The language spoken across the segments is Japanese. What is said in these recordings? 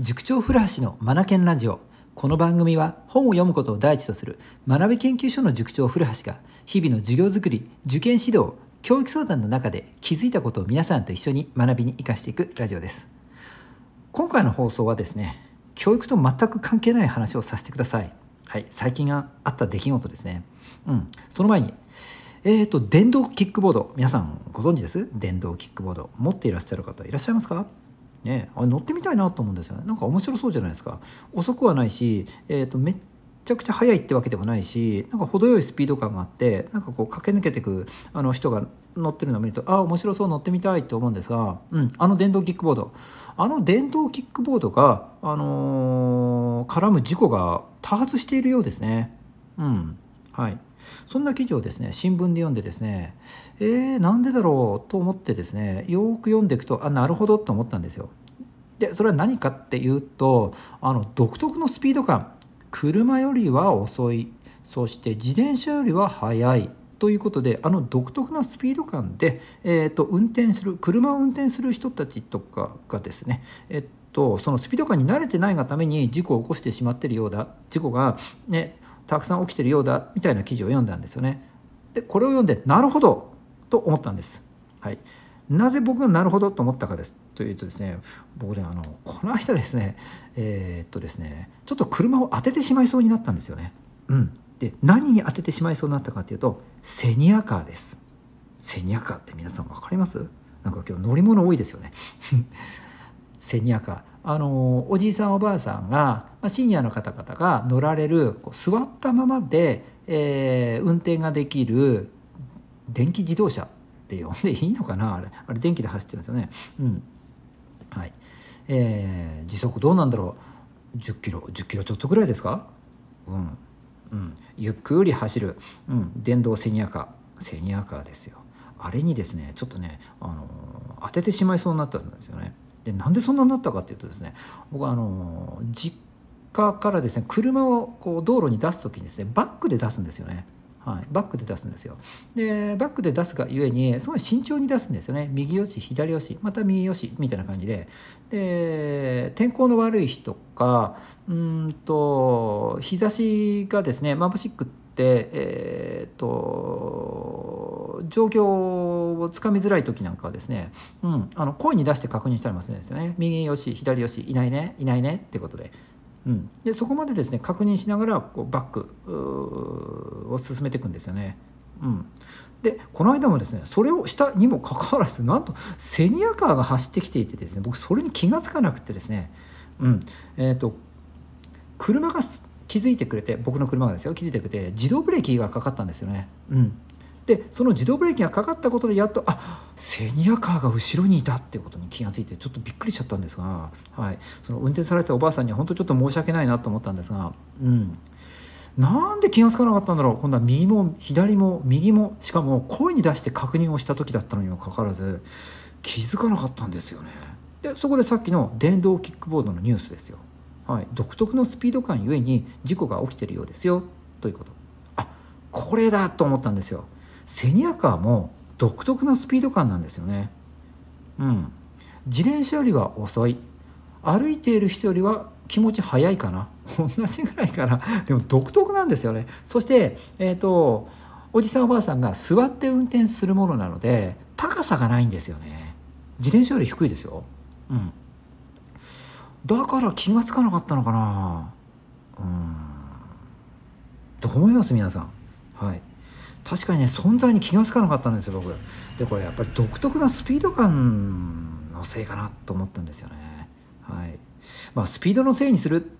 塾長古橋のマナケンラジオ。この番組は本を読むことを第一とする学び研究所の塾長古橋が日々の授業づくり受験指導教育相談の中で気づいたことを皆さんと一緒に学びに生かしていくラジオです。今回の放送はですね教育と全く関係ない話をさせてください。はい最近あった出来事ですね。うんその前にえーと電動キックボード皆さんご存知です？電動キックボード持っていらっしゃる方いらっしゃいますか？ね、あ乗ってみたいなと思うんですよねなんか面白そうじゃないですか遅くはないし、えーと、めっちゃくちゃ速いってわけでもないしなんか程よいスピード感があってなんかこう駆け抜けてくあの人が乗ってるのを見るとああ面白そう乗ってみたいと思うんですが、うん、あの電動キックボードあの電動キックボードが、あのー、絡む事故が多発しているようですね。うんはいそんな記事をですね新聞で読んでですねえー、なんでだろうと思ってですねよく読んでいくとあなるほどと思ったんですよ。でそれは何かっていうとあの独特のスピード感。車よりは遅い。そして自転車よりは速い。ということであの独特なスピード感で、えーと、運転する車を運転する人たちとかがですね、えっと、そのスピード感に慣れてないがために事故を起こしてしまってるようだ。事故が、ね、たくさん起きてるようだ。みたいな記事を読んだんですよね。でこれを読んでなるほど！と思ったんです。はい、なぜ僕がなるほどと思ったかですというとですね僕ねあのこの間ですねえー、っとですねちょっと車を当ててしまいそうになったんですよね。うん、で何に当ててしまいそうになったかというとセニアカーです。セニアカーって皆さん分かります？なんか今日乗り物多いですよね。セニアカーあのおじいさんおばあさんがまシニアの方々が乗られるこう座ったままで、えー、運転ができる電気自動車って呼んでいいのかなあれ。あれ電気で走ってるんですよね。うん。はい。えー、時速どうなんだろう。10キロ10キロちょっとぐらいですか？うん。うん、ゆっくり走る、うん、電動セニアカー。セニアカーですよ。あれにですねちょっとね、あのー、当ててしまいそうになったんですよね。でなんでそんなになったかっていうとですね僕はあの実家からですね車をこう道路に出す時にですねバックで出すんですよね。はい、バックで出すんですよ。でバックで出すがゆえにすごい慎重に出すんですよね右よし左よしまた右よしみたいな感じでで天候の悪い日とかうんと日差しがですね眩しくってえー、と状況をつかみづらい時なんかはですね、うん、あの声に出して確認したりもするんですよね右よし左よしいないねいないねってことで。うん、でそこまでですね確認しながらこうバックを進めていくんですよね。うん、でこの間もですねそれをしたにもかかわらずなんとセニアカーが走ってきていてですね僕それに気が付かなくてですね、うん。えーと車が気づいてくれて僕の車がですよ気づいてくれて自動ブレーキがかかったんですよね。うん、でその自動ブレーキがかかったことでやっとあセニアカーが後ろにいたっていうことに気が付いてちょっとびっくりしちゃったんですが、はい、その運転されてたおばあさんには本当ちょっと申し訳ないなと思ったんですが、うん、なんで気が付かなかったんだろう。今度は右も左も右もしかも声に出して確認をした時だったのにもかかわらず気づかなかったんですよね。でそこでさっきの電動キックボードのニュースですよ。はい、独特のスピード感ゆえに事故が起きてるようですよ。ということ。あこれだと思ったんですよ。セニアカーも独特なスピード感なんですよね。うん。自転車よりは遅い。歩いている人よりは気持ち早いかな。同じぐらいかな。でも独特なんですよね。そしてえっ、ー、とおじさんおばあさんが座って運転するものなので高さがないんですよね。自転車より低いですよ。うん。だから気が付かなかったのかな。うん。どう思います？皆さん。はい。確かにね存在に気が付かなかったんですよ僕。でこれやっぱり独特なスピード感のせいかなと思ったんですよね。はい。まあスピードのせいにする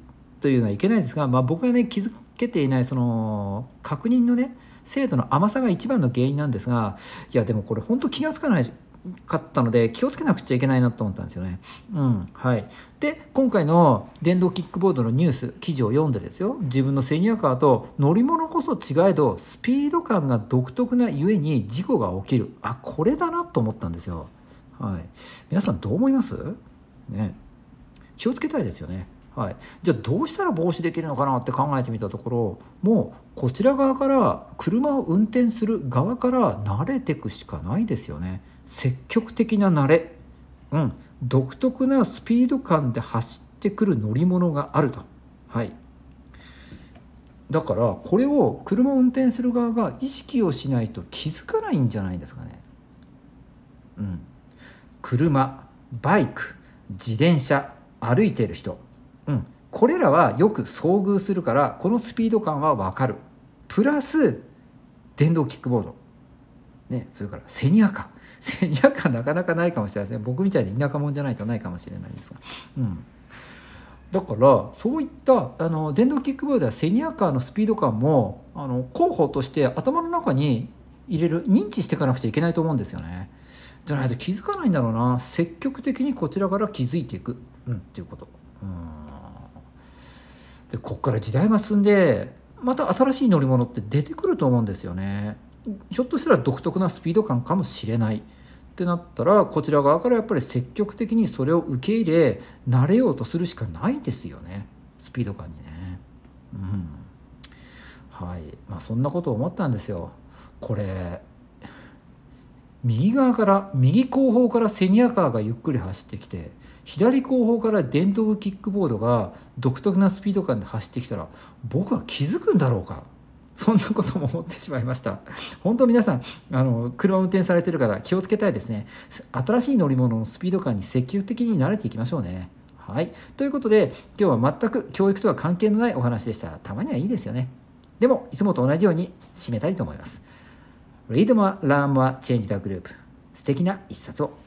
というのはいけないですが、まあ、僕がね気づけていないその確認のね精度の甘さが一番の原因なんですがいやでもこれ本当気が付かないかったので気をつけなくちゃいけないなと思ったんですよね。うんはい、で今回の電動キックボードのニュース記事を読んでですよ自分のセニアカーと乗り物こそ違えどスピード感が独特なゆえに事故が起きるあこれだなと思ったんですよ。はい、皆さんどう思います？ね気をつけたいですよね。はい、じゃあどうしたら防止できるのかなって考えてみたところもうこちら側から車を運転する側から慣れていくしかないですよね。積極的な慣れ、うん、独特なスピード感で走ってくる乗り物があると。はい。だからこれを車を運転する側が意識をしないと気づかないんじゃないですかね。うん、車バイク自転車歩いてる人、うん、これらはよく遭遇するからこのスピード感は分かる。プラス電動キックボード、ね、それからセニアカセニアカなかなかないかもしれないですね僕みたいに田舎者じゃないとないかもしれないですが。うんだからそういったあの電動キックボードやセニアカーのスピード感もあの候補として頭の中に入れる認知していかなくちゃいけないと思うんですよね。じゃないと気づかないんだろうな積極的にこちらから気づいていく、うん、っていうこと。うんでこっから時代が進んでまた新しい乗り物って出てくると思うんですよね。ひょっとしたら独特なスピード感かもしれない。ってなったらこちら側からやっぱり積極的にそれを受け入れ慣れようとするしかないですよねスピード感にね。うんはいまあ、そんなことを思ったんですよ。これ右側から右後方からセニアカーがゆっくり走ってきて左後方から電動キックボードが独特なスピード感で走ってきたら僕は気づくんだろうかそんなことも思ってしまいました。本当皆さん、あの、車を運転されてる方気をつけたいですね。新しい乗り物のスピード感に積極的に慣れていきましょうね。はい。ということで、今日は全く教育とは関係のないお話でした。たまにはいいですよね。でも、いつもと同じように締めたいと思います。Read more, learn more, change the group。素敵な一冊を。